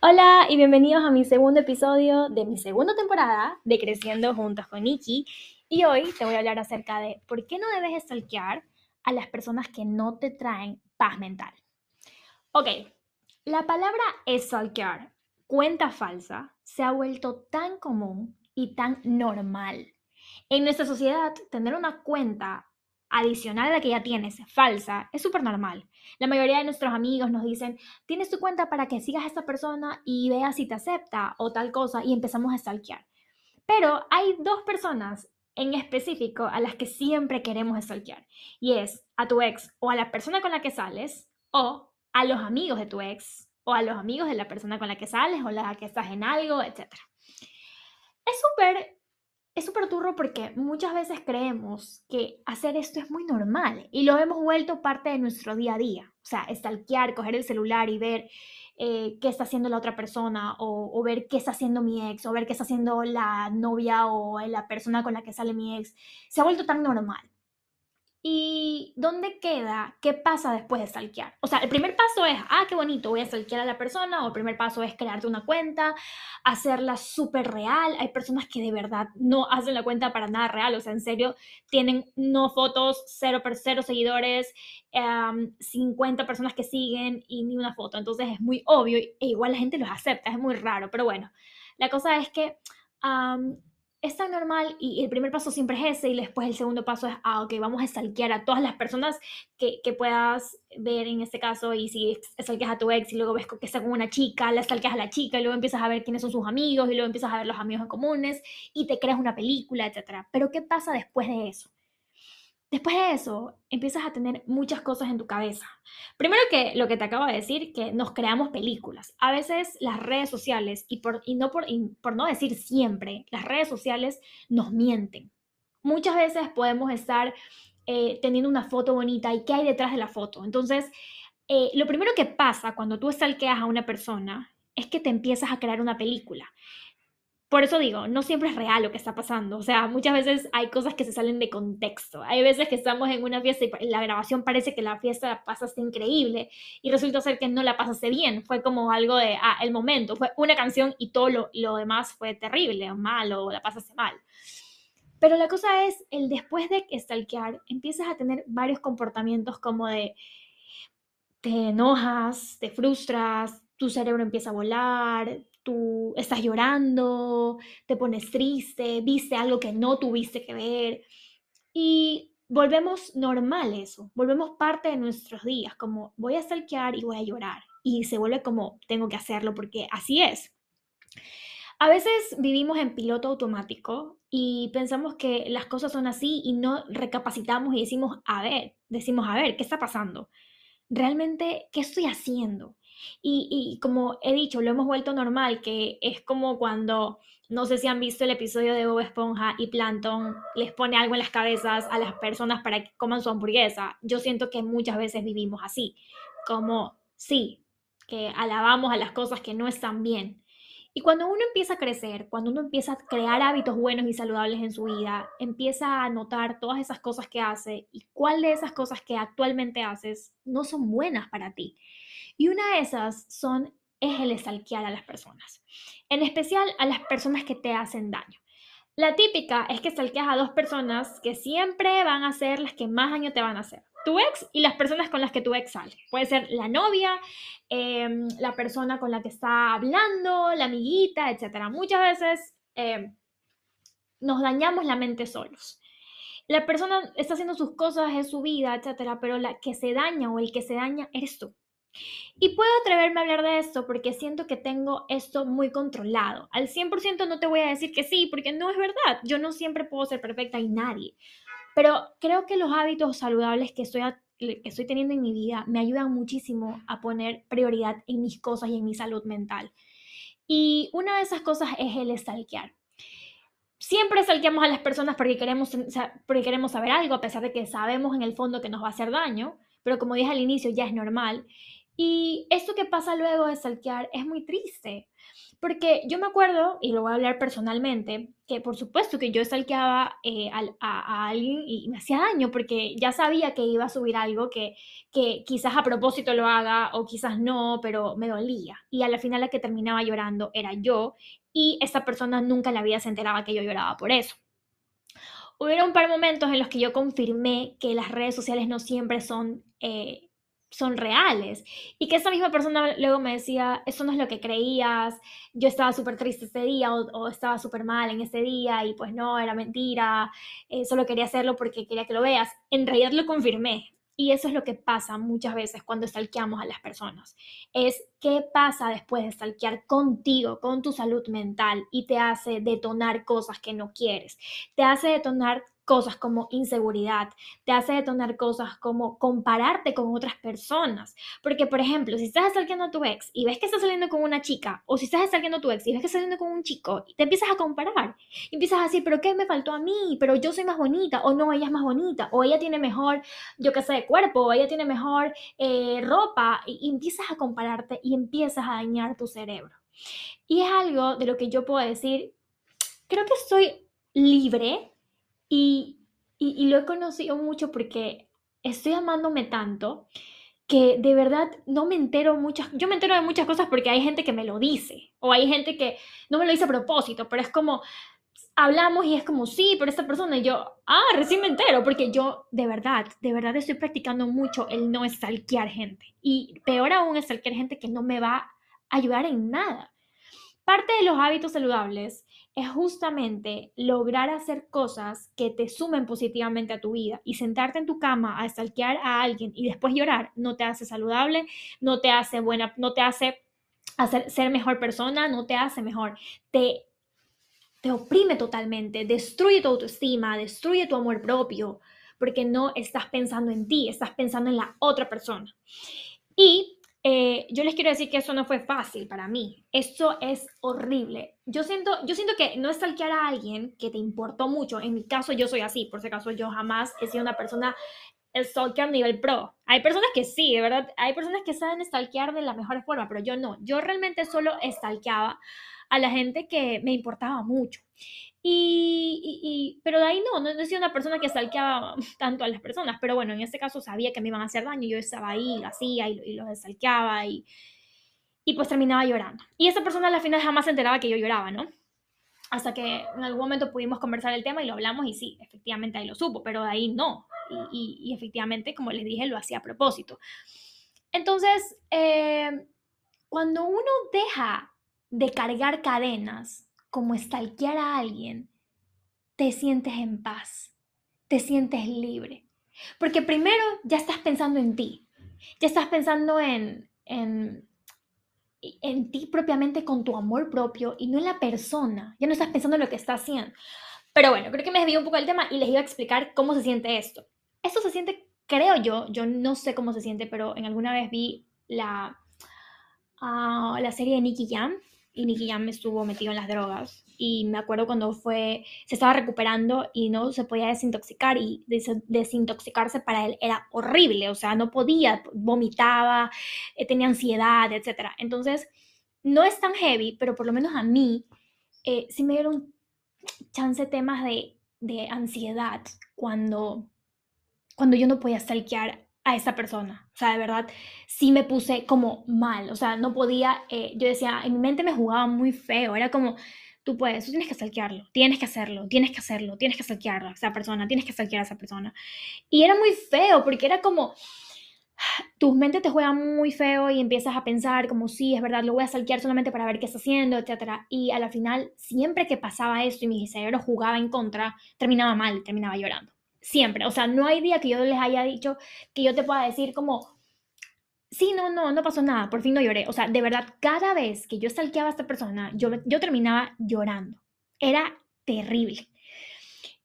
Hola y bienvenidos a mi segundo episodio de mi segunda temporada de Creciendo Juntos con Nikki. Y hoy te voy a hablar acerca de por qué no debes stalkear a las personas que no te traen paz mental. Ok, la palabra stalkear, cuenta falsa, se ha vuelto tan común y tan normal. En nuestra sociedad, tener una cuenta adicional a la que ya tienes, falsa, es súper normal. La mayoría de nuestros amigos nos dicen, tienes tu cuenta para que sigas a esta persona y veas si te acepta o tal cosa y empezamos a stalkear. Pero hay dos personas en específico a las que siempre queremos stalkear y es a tu ex o a la persona con la que sales o a los amigos de tu ex o a los amigos de la persona con la que sales o la que estás en algo, etc. Es súper es súper turro porque muchas veces creemos que hacer esto es muy normal y lo hemos vuelto parte de nuestro día a día. O sea, stalkear, coger el celular y ver eh, qué está haciendo la otra persona o, o, ver qué está haciendo mi ex o ver qué está haciendo la novia o la persona con la que sale mi ex. Se ha vuelto tan normal. ¿Y dónde queda? ¿Qué pasa después de stalkear? O sea, el primer paso es, ah, qué bonito, voy a stalkear a la persona, o el primer paso es crearte una cuenta, hacerla súper real. Hay personas que de verdad no hacen la cuenta para nada real, o sea, en serio, tienen no fotos, cero, cero seguidores, 50 personas que siguen y ni una foto. Entonces es muy obvio e igual la gente los acepta, es muy raro, pero bueno, la cosa es que es tan normal y el primer paso siempre es ese y después el segundo paso es, ah, ok, vamos a stalkear a todas las personas que, que puedas ver en este caso y si stalkeas a tu ex y luego ves que está con una chica, la stalkeas a la chica y luego empiezas a ver quiénes son sus amigos y luego empiezas a ver los amigos en comunes y te creas una película, etc. Pero ¿qué pasa después de eso? Después de eso, empiezas a tener muchas cosas en tu cabeza. Primero que lo que te acabo de decir, que nos creamos películas. A veces las redes sociales, y por, no por, decir siempre, las redes sociales nos mienten. Muchas veces podemos estar eh, teniendo una foto bonita y qué hay detrás de la foto. Entonces, eh, lo primero que pasa cuando tú stalkeas a una persona es que te empiezas a crear una película por eso digo, no siempre es real lo que está pasando. O sea, muchas veces hay cosas que se salen de contexto. Hay veces que estamos en una fiesta y la grabación parece que la fiesta la pasaste increíble y resulta ser que no la pasaste bien. Fue como algo de, ah, el momento. Fue una canción y todo lo, demás fue terrible o malo o la pasaste mal. Pero la cosa es, el después de stalkear, empiezas a tener varios comportamientos como de, te enojas, te frustras, tu cerebro empieza a volar, tú estás llorando, te pones triste, viste algo que no tuviste que ver y volvemos normal eso, volvemos parte de nuestros días, como voy a stalkear y voy a llorar y se vuelve como tengo que hacerlo porque así es. A veces vivimos en piloto automático y pensamos que las cosas son así y no recapacitamos y decimos, a ver, decimos, a ver, ¿qué está pasando? Realmente, ¿qué estoy haciendo? Y, como he dicho, lo hemos vuelto normal, que es como cuando, no sé si han visto el episodio de Bob Esponja y Plankton les pone algo en las cabezas a las personas para que coman su hamburguesa. Yo siento que muchas veces vivimos así, como sí, que alabamos a las cosas que no están bien. Y cuando uno empieza a crecer, cuando uno empieza a crear hábitos buenos y saludables en su vida, empieza a notar todas esas cosas que hace y cuál de esas cosas que actualmente haces no son buenas para ti. Y una de esas son, es el estalquear a las personas, en especial a las personas que te hacen daño. La típica es que stalkeas a dos personas que siempre van a ser las que más daño te van a hacer. Tu ex y las personas con las que tu ex sale. Puede ser la novia, em, la persona con la que está hablando, la amiguita, etc. Muchas veces em, nos dañamos la mente solos. La persona está haciendo sus cosas, es su vida, etc. Pero la que se daña o el que se daña eres tú. Y puedo atreverme a hablar de esto porque siento que tengo esto muy controlado. Al 100% no te voy a decir que sí, porque no es verdad. Yo no siempre puedo ser perfecta y nadie. Pero creo que los hábitos saludables que estoy, que estoy teniendo en mi vida me ayudan muchísimo a poner prioridad en mis cosas y en mi salud mental. Y una de esas cosas es el stalkear. Siempre stalkeamos a las personas porque queremos, porque queremos saber algo, a pesar de que sabemos en el fondo que nos va a hacer daño, pero como dije al inicio, ya es normal. Y esto que pasa luego de stalkear es muy triste, porque yo me acuerdo, y lo voy a hablar personalmente, que por supuesto que yo stalkeaba eh, a, alguien y me hacía daño porque ya sabía que iba a subir algo que, que quizás a propósito lo haga o quizás no, pero me dolía. Y a la final la que terminaba llorando era yo y esa persona nunca en la vida se enteraba que yo lloraba por eso. Hubieron un par de momentos en los que yo confirmé que las redes sociales no siempre son eh, son reales. Y que esa misma persona luego me decía, eso no es lo que creías, yo estaba súper triste ese día o, estaba súper mal en ese día y pues no, era mentira, eh, solo quería hacerlo porque quería que lo veas. En realidad lo confirmé. Y eso es lo que pasa muchas veces cuando stalkeamos a las personas. Es qué pasa después de stalkear contigo, con tu salud mental y te hace detonar cosas que no quieres. Te hace detonar cosas como inseguridad, te hace detonar cosas como compararte con otras personas. Porque, por ejemplo, si estás saliendo a tu ex y ves que estás saliendo con una chica, o si estás saliendo a tu ex y ves que estás saliendo con un chico, te empiezas a comparar. Y empiezas a decir, pero ¿qué me faltó a mí? Pero yo soy más bonita, o no, ella es más bonita, o ella tiene mejor, yo qué sé, cuerpo, o ella tiene mejor eh, ropa. y empiezas a compararte y empiezas a dañar tu cerebro. Y es algo de lo que yo puedo decir, creo que estoy libre y, y, lo he conocido mucho porque estoy amándome tanto que de verdad no me entero muchas, yo me entero de muchas cosas porque hay gente que me lo dice o hay gente que no me lo dice a propósito, pero es como hablamos y es como sí, pero esta persona y yo, ah, recién me entero porque yo de verdad, de verdad estoy practicando mucho el no stalkear gente y peor aún stalkear gente que no me va a ayudar en nada. Parte de los hábitos saludables es justamente lograr hacer cosas que te sumen positivamente a tu vida y sentarte en tu cama a stalkear a alguien y después llorar no te hace saludable, no te hace buena, no te hace hacer, ser mejor persona, no te hace mejor, te, te oprime totalmente, destruye tu autoestima, destruye tu amor propio, porque no estás pensando en ti, estás pensando en la otra persona. Y eh, yo les quiero decir que eso no fue fácil para mí. Eso es horrible. Yo siento, yo siento que no es stalkear a alguien que te importó mucho. En mi caso, yo soy así. Por si acaso, yo jamás he sido una persona stalkear nivel pro. Hay personas que sí, de verdad. Hay personas que saben stalkear de la mejor forma, pero yo no. Yo realmente solo stalkeaba a la gente que me importaba mucho. Y, pero de ahí no, no, he sido una persona que salqueaba tanto a las personas, pero bueno, en este caso sabía que me iban a hacer daño, yo estaba ahí, lo hacía y, los salqueaba y, y pues terminaba llorando. Y esa persona al final jamás se enteraba que yo lloraba, ¿no? Hasta que en algún momento pudimos conversar el tema y lo hablamos y sí, efectivamente ahí lo supo, pero de ahí no. Y, y efectivamente, como les dije, lo hacía a propósito. Entonces, eh, cuando uno deja de cargar cadenas, como estalquear a alguien, te sientes en paz, te sientes libre. Porque primero ya estás pensando en ti, ya estás pensando en, en, en ti propiamente con tu amor propio y no en la persona, ya no estás pensando en lo que está haciendo. Pero bueno, creo que me desvío un poco del tema y les iba a explicar cómo se siente esto. Esto se siente, creo yo, yo no sé cómo se siente, pero en alguna vez vi la, uh, la serie de Nicky Jam y Nicky Jam estuvo metido en las drogas. Y me acuerdo cuando fue, se estaba recuperando y no se podía desintoxicar y desintoxicarse para él era horrible, o sea, no podía, vomitaba, eh, tenía ansiedad, etc. Entonces, no es tan heavy, pero por lo menos a mí eh, sí me dieron chance temas de, de ansiedad cuando, cuando yo no podía stalkear a esa persona. O sea, de verdad, sí me puse como mal. O sea, no podía, eh, yo decía, en mi mente me jugaba muy feo. Era como, tú puedes, tú tienes que stalkearlo, tienes que hacerlo, tienes que hacerlo, tienes que stalkear a esa persona, tienes que stalkear a esa persona. Y era muy feo porque era como, tu mente te juega muy feo y empiezas a pensar como, sí, es verdad, lo voy a stalkear solamente para ver qué está haciendo, etc. Y a la final, siempre que pasaba esto y mi cerebro jugaba en contra, terminaba mal, terminaba llorando. Siempre. O sea, no hay día que yo les haya dicho que yo te pueda decir como, sí, no, no, no pasó nada, por fin no lloré. O sea, de verdad, cada vez que yo stalkeaba a esta persona, yo, yo terminaba llorando. Era terrible.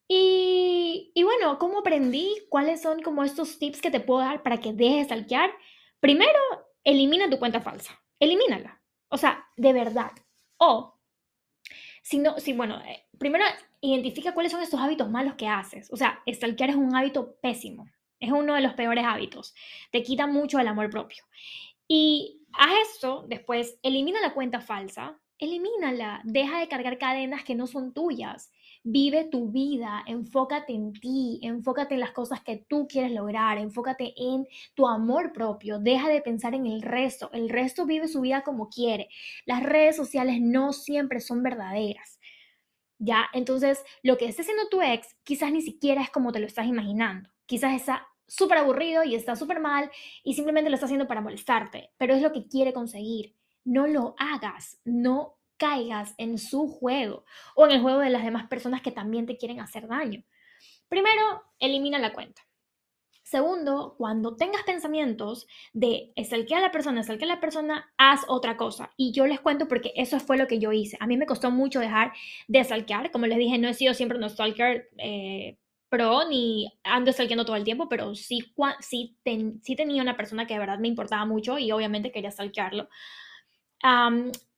Y, y, bueno, ¿cómo aprendí? ¿Cuáles son como estos tips que te puedo dar para que dejes de stalkear? Primero, elimina tu cuenta falsa. Elimínala. O sea, de verdad. O, si no, si, bueno, eh, primero identifica cuáles son estos hábitos malos que haces. O sea, stalkear es un hábito pésimo. Es uno de los peores hábitos. Te quita mucho el amor propio. Y haz esto, después elimina la cuenta falsa, elimínala, deja de cargar cadenas que no son tuyas. Vive tu vida, enfócate en ti, enfócate en las cosas que tú quieres lograr, enfócate en tu amor propio, deja de pensar en el resto, el resto vive su vida como quiere. Las redes sociales no siempre son verdaderas. ¿Ya? Entonces, lo que esté haciendo tu ex quizás ni siquiera es como te lo estás imaginando. Quizás está súper aburrido y está súper mal y simplemente lo está haciendo para molestarte, pero es lo que quiere conseguir. No lo hagas, no caigas en su juego o en el juego de las demás personas que también te quieren hacer daño. Primero, elimina la cuenta. Segundo, cuando tengas pensamientos de stalkear a la persona, stalkear a la persona, haz otra cosa. Y yo les cuento porque eso fue lo que yo hice. A mí me costó mucho dejar de stalkear. Como les dije, no he sido siempre un stalker eh, pro ni ando stalkeando todo el tiempo, pero sí, sí, sí, tenía una persona que de verdad me importaba mucho y obviamente quería stalkearlo.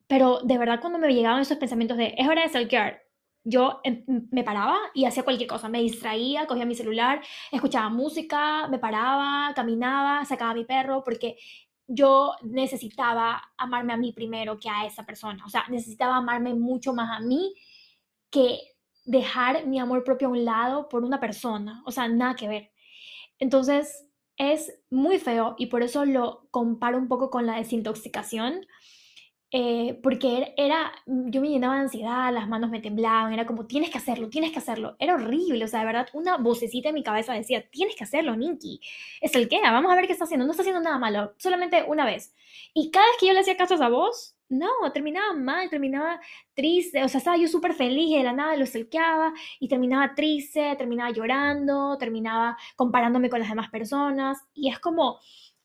Pero de verdad cuando me llegaban esos pensamientos de es hora de stalkear, yo em, me paraba y hacía cualquier cosa, me distraía, cogía mi celular, escuchaba música, me paraba, caminaba, sacaba mi perro, porque yo necesitaba amarme a mí primero que a esa persona, o sea, necesitaba amarme mucho más a mí que dejar mi amor propio a un lado por una persona, o sea, nada que ver. Entonces, es muy feo y por eso lo comparo un poco con la desintoxicación, eh, porque era, yo me llenaba de ansiedad, las manos me temblaban, era como, tienes que hacerlo, tienes que hacerlo. Era horrible, o sea, de verdad, una vocecita en mi cabeza decía, tienes que hacerlo, Nikki. Es el que, vamos a ver qué está haciendo, no está haciendo nada malo, solamente una vez. Y cada vez que yo le hacía caso a esa voz, no, terminaba mal, terminaba triste, o sea, estaba yo súper feliz y de la nada lo selqueaba y terminaba triste, terminaba llorando, terminaba comparándome con las demás personas y es como,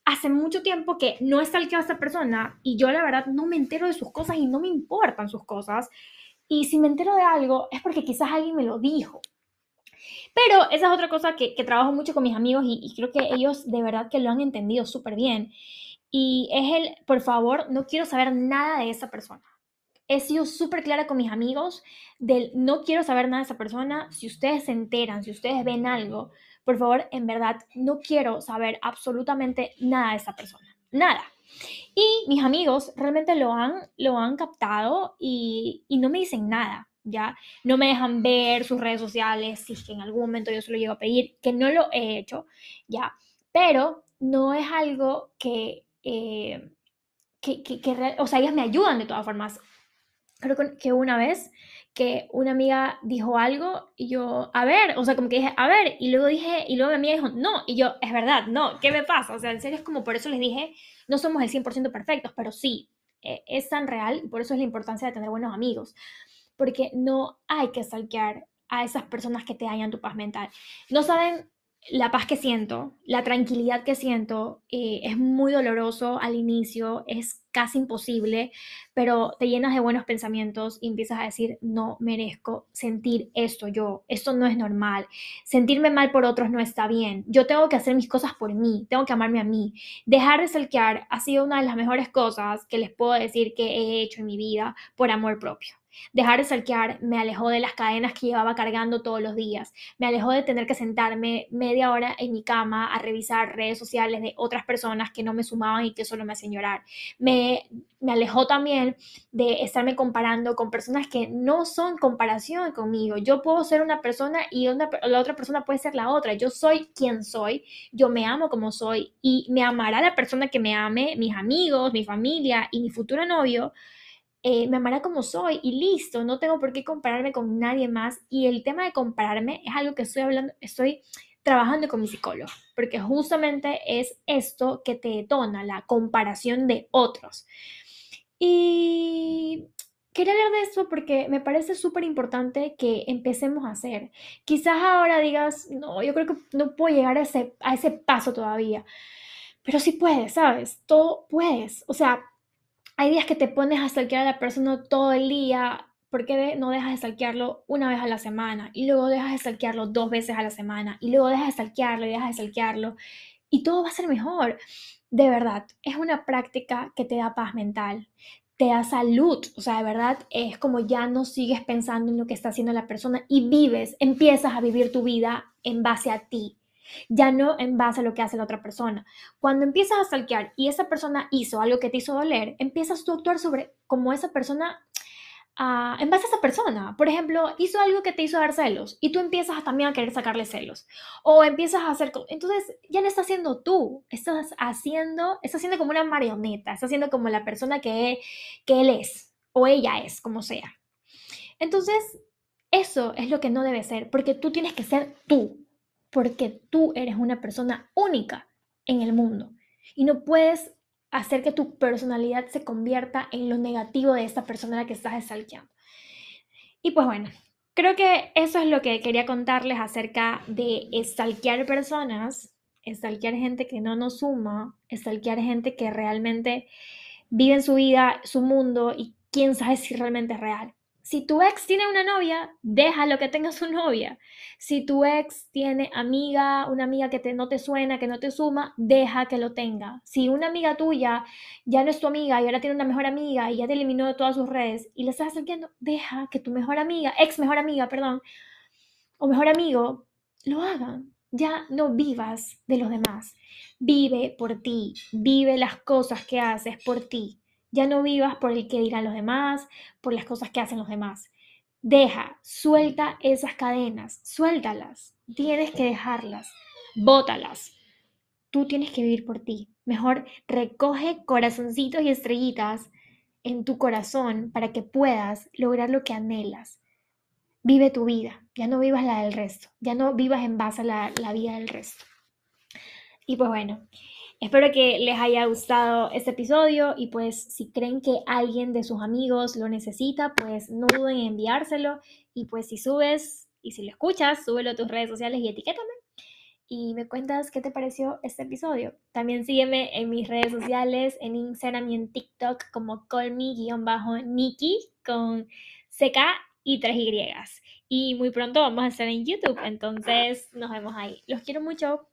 hace mucho tiempo que no he stalkeado a esta persona y yo la verdad no me entero de sus cosas y no me importan sus cosas y si me entero de algo es porque quizás alguien me lo dijo. Pero esa es otra cosa que, trabajo mucho con mis amigos y, y creo que ellos de verdad que lo han entendido súper bien y es el, por favor, no quiero saber nada de esa persona. He sido súper clara con mis amigos del no quiero saber nada de esa persona. Si ustedes se enteran, si ustedes ven algo, por favor, en verdad, no quiero saber absolutamente nada de esa persona. Nada. Y mis amigos realmente lo han, lo han captado y, y no me dicen nada. ¿ya? No me dejan ver sus redes sociales, si es que en algún momento yo se lo llego a pedir, que no lo he hecho, ¿ya? Pero no es algo que, eh, que, que, o sea, ellas me ayudan de todas formas. Creo que una vez que una amiga dijo algo y yo, a ver, o sea, como que dije, a ver, y luego dije, y luego mi amiga dijo, no, y yo, es verdad, no, ¿qué me pasa? O sea, en serio es como por eso les dije, no somos el 100% perfectos, pero sí, eh, es tan real y por eso es la importancia de tener buenos amigos, porque no hay que stalkear a esas personas que te dañan tu paz mental. No saben la paz que siento, la tranquilidad que siento, eh, es muy doloroso al inicio, es casi imposible, pero te llenas de buenos pensamientos y empiezas a decir, no merezco sentir esto yo, esto no es normal, sentirme mal por otros no está bien, yo tengo que hacer mis cosas por mí, tengo que amarme a mí. Dejar de salquear ha sido una de las mejores cosas que les puedo decir que he hecho en mi vida por amor propio. Dejar de salquear me alejó de las cadenas que llevaba cargando todos los días. Me alejó de tener que sentarme media hora en mi cama a revisar redes sociales de otras personas que no me sumaban y que solo me hacían llorar. Me, me alejó también de estarme comparando con personas que no son comparación conmigo. Yo puedo ser una persona y la otra persona puede ser la otra. Yo soy quien soy, yo me amo como soy y me amará la persona que me ame, mis amigos, mi familia y mi futuro novio eh, me amará como soy y listo, no tengo por qué compararme con nadie más. Y el tema de compararme es algo que estoy hablando, estoy trabajando con mi psicólogo, porque justamente es esto que te detona, la comparación de otros. Y quería hablar de esto porque me parece súper importante que empecemos a hacer. Quizás ahora digas, no, yo creo que no puedo llegar a ese, a ese paso todavía, pero sí puedes, ¿sabes? Todo puedes. O sea, hay días que te pones a stalkear a la persona todo el día, ¿por qué no dejas de stalkearlo una vez a la semana? Y luego dejas de stalkearlo dos veces a la semana. Y luego dejas de stalkearlo y dejas de stalkearlo. Y todo va a ser mejor. De verdad, es una práctica que te da paz mental, te da salud. O sea, de verdad es como ya no sigues pensando en lo que está haciendo la persona y vives, empiezas a vivir tu vida en base a ti ya no en base a lo que hace la otra persona. Cuando empiezas a stalkear y esa persona hizo algo que te hizo doler, empiezas tú a actuar sobre cómo esa persona, uh, en base a esa persona. Por ejemplo, hizo algo que te hizo dar celos y tú empiezas también a querer sacarle celos. O empiezas a hacer, entonces ya no estás haciendo tú, estás haciendo, estás haciendo como una marioneta, estás haciendo como la persona que, que él es o ella es, como sea. Entonces, eso es lo que no debe ser, porque tú tienes que ser tú, porque tú eres una persona única en el mundo y no puedes hacer que tu personalidad se convierta en lo negativo de esta persona a la que estás stalkeando. Y pues bueno, creo que eso es lo que quería contarles acerca de stalkear personas, stalkear gente que no nos suma, stalkear gente que realmente vive en su vida, su mundo y quién sabe si realmente es real. Si tu ex tiene una novia, déjalo que tenga su novia. Si tu ex tiene amiga, una amiga que te, no te suena, que no te suma, deja que lo tenga. Si una amiga tuya ya no es tu amiga y ahora tiene una mejor amiga y ya te eliminó de todas sus redes y le estás acercando, deja que tu mejor amiga, ex mejor amiga, perdón, o mejor amigo, lo hagan. Ya no vivas de los demás. Vive por ti. Vive las cosas que haces por ti. Ya no vivas por el que dirán los demás, por las cosas que hacen los demás. Deja, suelta esas cadenas, suéltalas. Tienes que dejarlas, bótalas. Tú tienes que vivir por ti. Mejor recoge corazoncitos y estrellitas en tu corazón para que puedas lograr lo que anhelas. Vive tu vida, ya no vivas la del resto, ya no vivas en base a la, la vida del resto. Y pues bueno, Espero que les haya gustado este episodio y pues si creen que alguien de sus amigos lo necesita, pues no duden en enviárselo y pues si subes y si lo escuchas, súbelo a tus redes sociales y etiquétame y me cuentas qué te pareció este episodio. También sígueme en mis redes sociales, en Instagram y en TikTok como colmi-niki con CK y 3 Y. Y muy pronto vamos a estar en YouTube, entonces nos vemos ahí. Los quiero mucho.